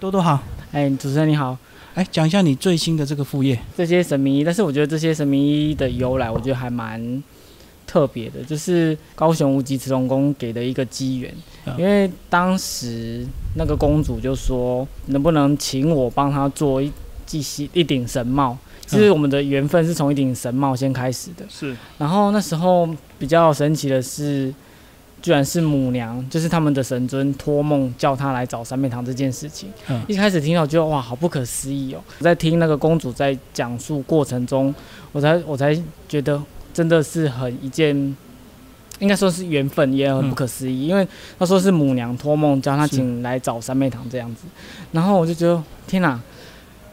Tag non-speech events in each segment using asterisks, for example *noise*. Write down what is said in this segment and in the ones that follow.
多多好，哎，主持人你好，哎，讲一下你最新的这个副业，这些神明衣，但是我觉得这些神明衣的由来，我觉得还蛮特别的，就是高雄无极慈龙宫给的一个机缘，因为当时那个公主就说，能不能请我帮她做一系系一顶神帽，其实我们的缘分是从一顶神帽先开始的，是，然后那时候比较神奇的是。居然是母娘，就是他们的神尊托梦叫他来找三妹堂这件事情。嗯，一开始听到觉得哇，好不可思议哦！我在听那个公主在讲述过程中，我才我才觉得真的是很一件，应该说是缘分，也很不可思议。因为他说是母娘托梦叫他请来找三妹堂这样子，然后我就觉得天哪！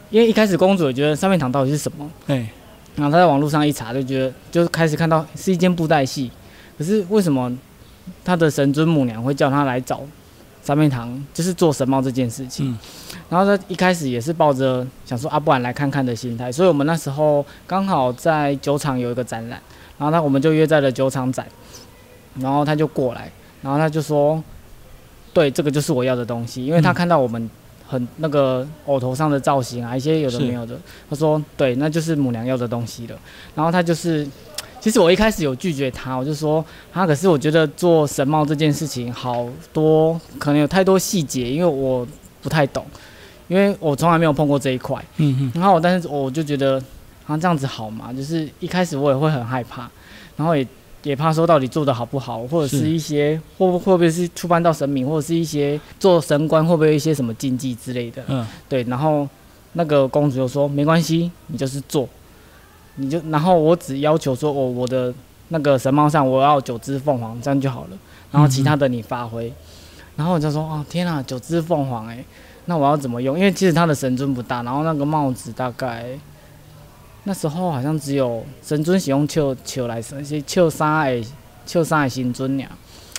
因为一开始公主也觉得三妹堂到底是什么？对。然后他在网络上一查，就觉得就开始看到是一间布袋戏，可是为什么？他的神尊母娘会叫他来找三面堂，就是做神帽这件事情。然后他一开始也是抱着想说啊，不然来看看的心态。所以我们那时候刚好在酒厂有一个展览，然后他我们就约在了酒厂展，然后他就过来，然后他就说，对，这个就是我要的东西，因为他看到我们很那个偶头上的造型啊，一些有的没有的，他说对，那就是母娘要的东西了。然后他就是。其实我一开始有拒绝他，我就说他，可是我觉得做神帽这件事情好多可能有太多细节，因为我不太懂，因为我从来没有碰过这一块。嗯哼。然后，但是我就觉得啊，这样子好嘛？就是一开始我也会很害怕，然后也也怕说到底做的好不好，或者是一些会会不会是触犯到神明，或者是一些做神官会不会一些什么禁忌之类的。嗯。对，然后那个公主就说没关系，你就是做。你就，然后我只要求说，我我的那个神帽上我要九只凤凰，这样就好了。然后其他的你发挥。然后我就说，哦天啊，九只凤凰哎，那我要怎么用？因为其实他的神尊不大，然后那个帽子大概那时候好像只有神尊使用秋秋来那些秋三诶秋三诶神尊俩，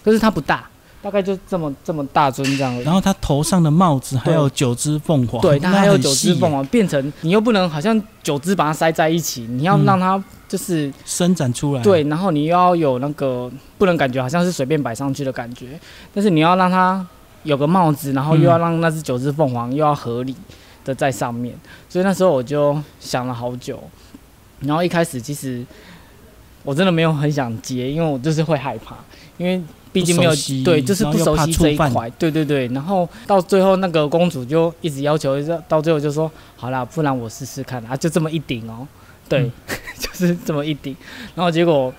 可是它不大。大概就这么这么大尊这样，然后他头上的帽子还有九只凤凰，对，他还有九只凤凰，变成你又不能好像九只把它塞在一起，你要让它就是伸展出来，对，然后你又要有那个不能感觉好像是随便摆上去的感觉，但是你要让它有个帽子，然后又要让那只九只凤凰又要合理的在上面，所以那时候我就想了好久，然后一开始其实我真的没有很想接，因为我就是会害怕，因为。毕竟没有对，就是不熟悉这一块，对对对。然后到最后，那个公主就一直要求，到最后就说：“好啦，不然我试试看啊，就这么一顶哦。”对，*laughs* 就是这么一顶。然后结果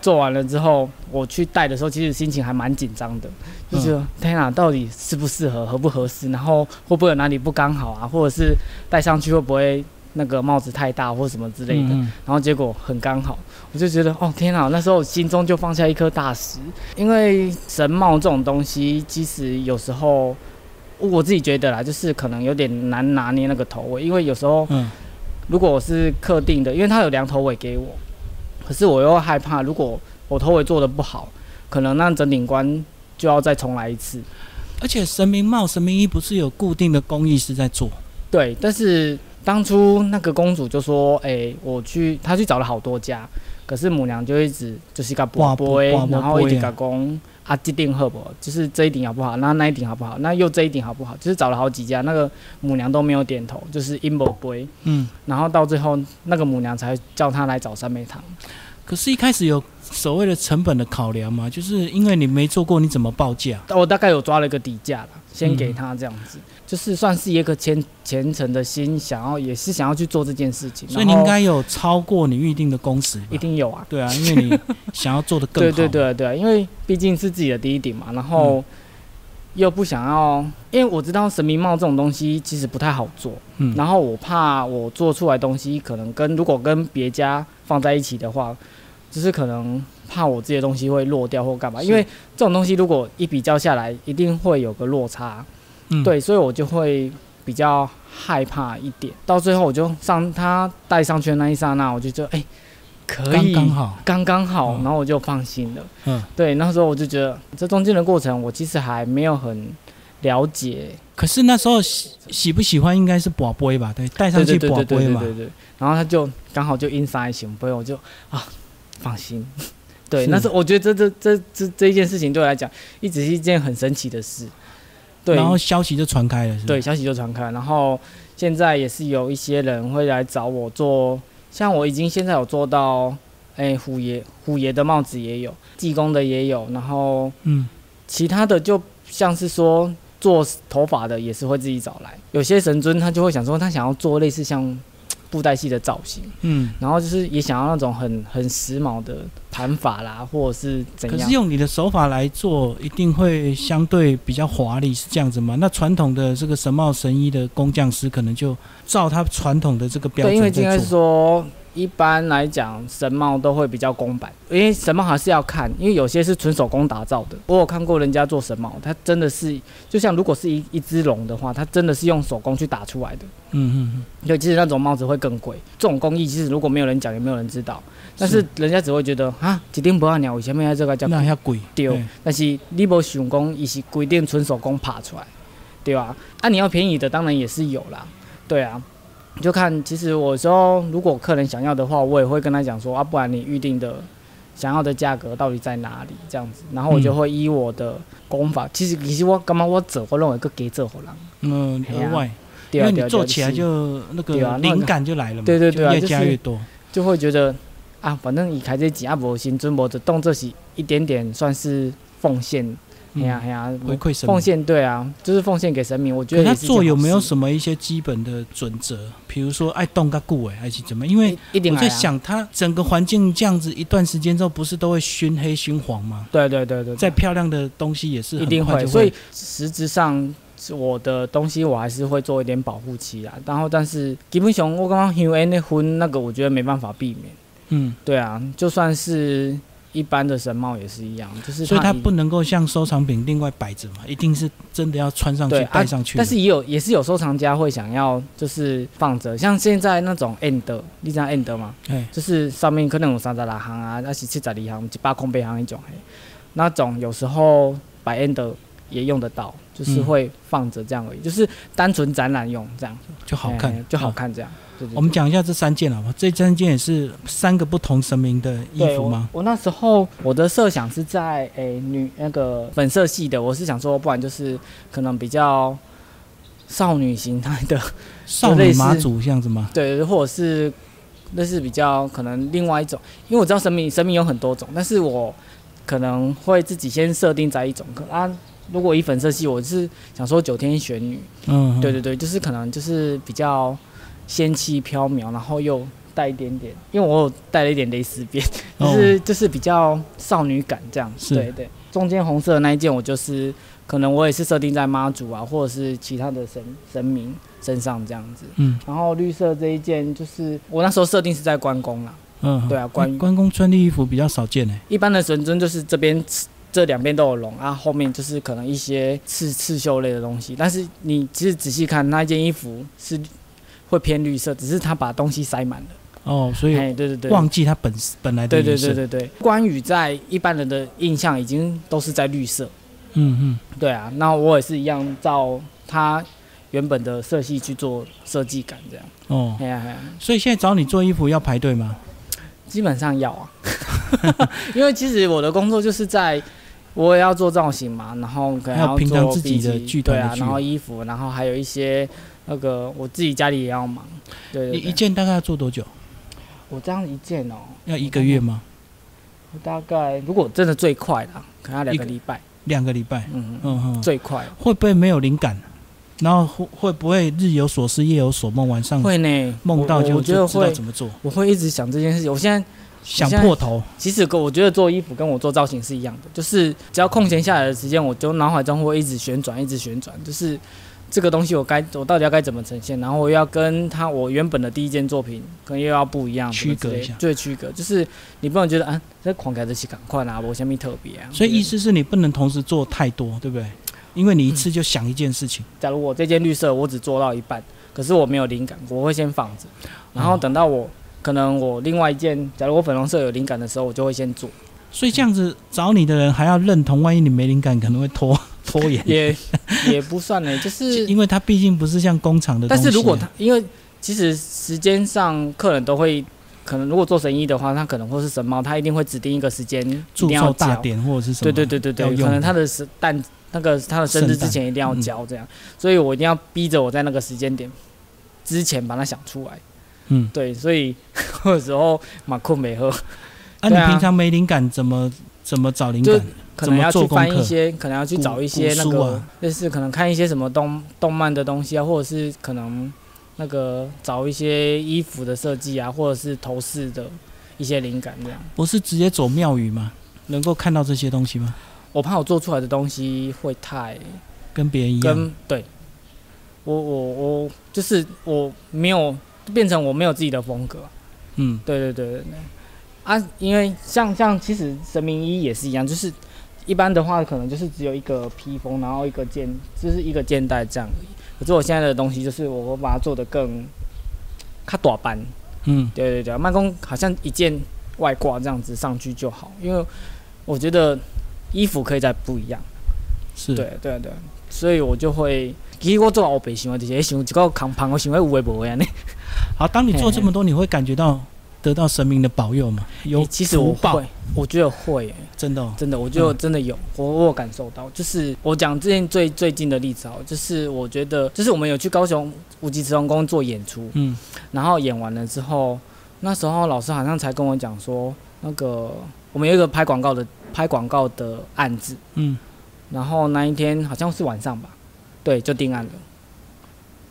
做完了之后，我去戴的时候，其实心情还蛮紧张的，就是天哪，到底适不适合，合不合适，然后会不会有哪里不刚好啊，或者是戴上去会不会？那个帽子太大或什么之类的，然后结果很刚好，我就觉得哦天啊，那时候心中就放下一颗大石，因为神帽这种东西，其实有时候我自己觉得啦，就是可能有点难拿捏那个头尾，因为有时候，如果我是客定的，因为他有量头尾给我，可是我又害怕，如果我头尾做的不好，可能那整顶冠就要再重来一次。而且神明帽、神明衣不是有固定的工艺师在做？对，但是。当初那个公主就说：“哎，我去，她去找了好多家，可是母娘就一直就是一个波波，然后一直讲公啊，这顶好不好？就是这一顶好不好？那那一顶好不好？那又这一顶好不好？就是找了好几家，那个母娘都没有点头，就是阴谋杯。嗯，然后到最后，那个母娘才叫她来找三妹堂。可是，一开始有所谓的成本的考量嘛？就是因为你没做过，你怎么报价？我大概有抓了一个底价了，先给他这样子。”就是算是一个虔虔诚的心，想要也是想要去做这件事情，所以你应该有超过你预定的工时，一定有啊。对啊，因为你想要做的更 *laughs* 好。对对对对，因为毕竟是自己的第一顶嘛，然后又不想要，因为我知道神明帽这种东西其实不太好做，嗯，然后我怕我做出来东西可能跟如果跟别家放在一起的话，就是可能怕我自己的东西会落掉或干嘛，因为这种东西如果一比较下来，一定会有个落差。对，所以我就会比较害怕一点。到最后，我就上他戴上去的那一刹那，我就觉得，哎，可以，刚刚好，刚刚好，然后我就放心了。嗯，对，那时候我就觉得，这中间的过程，我其实还没有很了解。可是那时候喜喜不喜欢，应该是宝贝吧？对，带上去宝贝嘛。对对对。然后他就刚好就 inside 行不？我就啊，放心。*laughs* 对，那时候我觉得这这这这这一件事情对我来讲，一直是一件很神奇的事。对然后消息就传开了，是吧对，？消息就传开，然后现在也是有一些人会来找我做，像我已经现在有做到，哎、虎爷虎爷的帽子也有，济公的也有，然后嗯，其他的就像是说做头发的也是会自己找来，有些神尊他就会想说他想要做类似像布袋戏的造型，嗯，然后就是也想要那种很很时髦的盘法啦，或者是怎样可是。用你的手法来做，一定会相对比较华丽，是这样子吗？那传统的这个神帽神衣的工匠师，可能就照他传统的这个标对，因为准应该是在做。说，一般来讲神帽都会比较公版，因为神帽还是要看，因为有些是纯手工打造的。我有看过人家做神帽，它真的是就像如果是一一只龙的话，它真的是用手工去打出来的。嗯嗯嗯，对，其实那种帽子会更贵。这种工艺其实如果没有人讲，也没有人知道。但是人家只会觉得啊，一定不要鸟，为什么要这个叫那还要贵。丢对？但是你无想讲，伊是规定纯手工爬出来，对吧？啊，你要便宜的当然也是有啦，对啊。就看，其实我说，如果客人想要的话，我也会跟他讲说啊，不然你预定的想要的价格到底在哪里？这样子，然后我就会依我的功法。其实，其实我干嘛我做，我认为个给做好人，嗯，额外，因为你做起来就那个灵感就来了嘛，对对对越加越多。就会觉得啊，反正以开这几啊，无薪准无的动这是一点点算是奉献，哎呀哎呀，回馈神奉献对啊，就是奉献给神明。我觉得他做有没有什么一些基本的准则？比如说爱动个固哎，还是怎么？因为我在想，他整个环境这样子一段时间之后，不是都会熏黑熏黄吗？对对对对，再漂亮的东西也是一定会，所以实质上我的东西我还是会做一点保护期啊。然后，但是基本上我刚刚因为那婚那个，我觉得没办法避免。嗯，对啊，就算是一般的神帽也是一样，就是所以它不能够像收藏品另外摆着嘛，一定是真的要穿上去戴上去的。但是也有也是有收藏家会想要就是放着，像现在那种 end，你知道 end 吗？哎，就是上面可能有三十六行啊，那是七十二行、一百空白行一种嘿，那种有时候摆 end 也用得到，就是嗯会放着这样而已，就是单纯展览用这样，就好看嘿，就好啊。看这样。对对对我们讲一下这三件好吧？这三件也是三个不同神明的衣服吗？我？我那时候我的设想是在诶、女那个粉色系的，我是想说，不然就是可能比较少女形态的，*laughs* 少女妈祖这样子吗？对，或者是那是比较可能另外一种，因为我知道神明神明有很多种，但是我可能会自己先设定在一种。可啊，如果以粉色系，我是想说九天玄女，嗯，对对对，就是可能就是比较仙气飘渺，然后又带一点点，因为我有带了一点蕾丝边，就哦是、就是比较少女感这样。是对对，中间红色的那一件，我就是可能我也是设定在妈祖啊，或者是其他的神神明身上这样子。嗯然后绿色这一件就是我那时候设定是在关公啦，嗯，对啊关于关公穿的衣服比较少见诶。一般的神尊就是这边这两边都有龙啊，后面就是可能一些刺刺绣类的东西。但是你其实仔细看那一件衣服是会偏绿色，只是他把东西塞满了。哦，所以哎，对对对，忘记它本本来的对对颜色。对对对，关羽在一般人的印象已经都是在绿色。嗯嗯，对啊，那我也是一样照他原本的色系去做设计感，这样。哦，哎呀哎呀，所以现在找你做衣服要排队吗？基本上要啊，*laughs* 因为其实我的工作就是在，我也要做造型嘛，然后可能要做自己的 BG 对啊，然后衣服，然后还有一些那个我自己家里也要忙，对对一一。件大概要做多久？我这样一件哦，要一个月吗？我大概如果真的最快啦，可能要两个个礼拜，两个礼拜？嗯嗯，嗯，最快会不会没有灵感？然后会会不会日有所思夜有所梦？晚上会呢，梦到就就知道会，怎么做，我会一直想这件事情。我现在想破头。其实跟我觉得做衣服跟我做造型是一样的，就是只要空闲下来的时间，我就脑海中会一直旋转，一直旋转，就是这个东西我该我到底要该怎么呈现，然后我要跟他我原本的第一件作品可能又要不一样，区隔一下什么之类就会区隔，就是你不能觉得啊，这狂改得起赶快啊，我下面特别啊。所以意思，思是你不能同时做太多，对不对？因为你一次就想一件事情。假如我这件绿色我只做到一半，可是我没有灵感，我会先放着，然后等到我。可能我另外一件，假如我粉红色有灵感的时候，我就会先做，所以这样子找你的人还要认同，万一你没灵感，可能会拖拖延。也 *laughs* 也不算呢，就是因为它毕竟不是像工厂的。但是如果他，因为其实时间上客人都会，可能如果做生意的话，他可能或是神猫，他一定会指定一个时间一祝定要寿大交。典或者是什么，对对对对对，可能他的是诞那个他的生日之前一定要交这样，所以我一定要逼着我在那个时间点之前把它想出来。嗯，对，所以 *laughs* 有时候马库没喝。啊，你平常没灵感怎么怎么找灵感？可能要去翻一些，可能要去找一些那个，就是可能看一些什么动动漫的东西啊，或者是可能那个找一些衣服的设计啊，或者是头饰的一些灵感这样。不是直接走庙宇吗？能够看到这些东西吗？我怕我做出来的东西会太跟别人一样。跟对，我我我就是我没有变成我没有自己的风格。嗯，对对对对对。啊，因为像像其实神明一也是一样，就是一般的话可能就是只有一个披风，然后一个肩，就是一个肩带这样。可是我现在的东西就是我我把它做的更，它短版。嗯，对对对，慢工好像一件外挂这样子上去就好，因为我觉得衣服可以再不一样。是，对对对，所以我就会，其实我做后背想的这些想一个扛胖，我想要有诶无诶呢。好，当你做这么多，你会感觉到。得到神明的保佑吗？有，其实我会，我觉得会，真的，真的，我就真的有，我我感受到。就是我讲之前最最近的例子哦，就是我觉得，就是我们有去高雄五级慈龙宫做演出，嗯，然后演完了之后，那时候老师好像才跟我讲说，那个我们有一个拍广告的拍广告的案子，嗯，然后那一天好像是晚上吧，对，就定案了，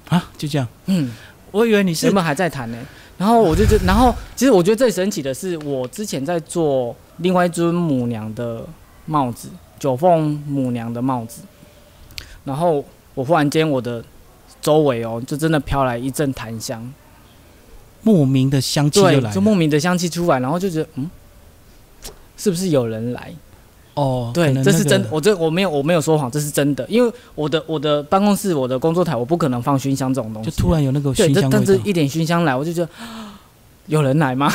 啊，就这样，嗯，我以为你是原本还在谈呢。然后我就觉，然后其实我觉得最神奇的是，我之前在做另外一尊母娘的帽子，九凤母娘的帽子。然后我忽然间，我的周围哦，就真的飘来一阵檀香，莫名的香气就来，就莫名的香气出来，然后就觉得，嗯，是不是有人来？哦，对，这是真，我这我没有我没有说谎，这是真的，因为我的我的办公室我的工作台我不可能放熏香这种东西，就突然有那个熏香但是一点熏香来，我就觉得 *gasps* 有人来吗？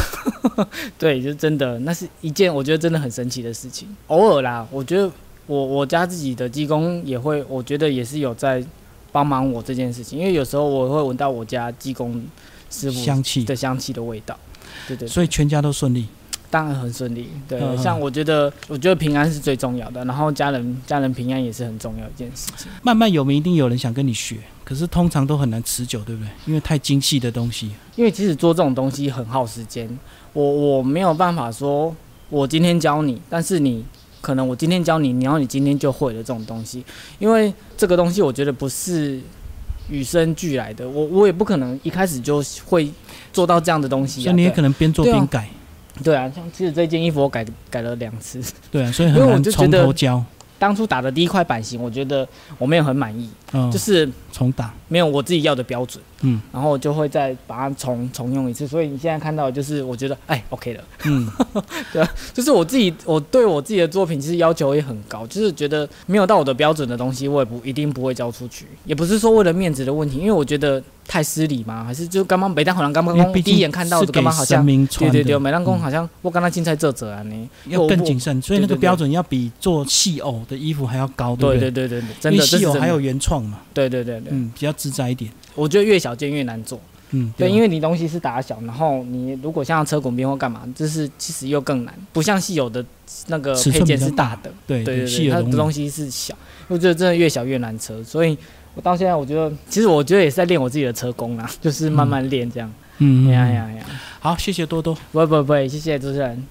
*laughs* 对，就真的，那是一件我觉得真的很神奇的事情。偶尔啦，我觉得我我家自己的技工也会，我觉得也是有在帮忙我这件事情，因为有时候我会闻到我家技工师傅香气。的香气的味道，对对，所以全家都顺利。当然很顺利，对，像我觉得，我觉得平安是最重要的，然后家人家人平安也是很重要一件事情。慢慢有名，一定有人想跟你学，可是通常都很难持久，对不对？因为太精细的东西。因为其实做这种东西很耗时间，我我没有办法说，我今天教你，但是你可能我今天教你，然后你今天就会了这种东西，因为这个东西我觉得不是与生俱来的，我我也不可能一开始就会做到这样的东西，所以你也可能边做边改。对啊，像其实这件衣服我改改了两次。对啊，所以很难从头教。当初打的第一块版型，我觉得我没有很满意，就是重打。没有我自己要的标准，嗯，然后就会再把它重重用一次。所以你现在看到就是我觉得哎，OK 了，嗯，*laughs* 对，就是我自己我对我自己的作品其实要求也很高，就是觉得没有到我的标准的东西，我也不一定不会交出去，也不是说为了面子的问题，因为我觉得太失礼嘛，还是就刚刚每当好像刚刚第一眼看到刚刚好像对对对，每当公好像我刚刚进菜这者啊你，要更谨慎，所以那个标准要比做戏偶。的衣服还要高，对对？对对对，真的，稀有还有原创嘛，对对对对，嗯，比较自在一点。我觉得越小件越难做，嗯，对，因为你东西是打小，然后你如果像车滚边或干嘛，就是其实又更难，不像稀有的那个配件是大的，对对对，它的东西。是小，我觉得真的越小越难车，所以我到现在我觉得，其实我觉得也是在练我自己的车工啊，*laughs* 就是慢慢练这样，嗯，呀呀呀，好，谢谢多多，不不不，谢谢主持人。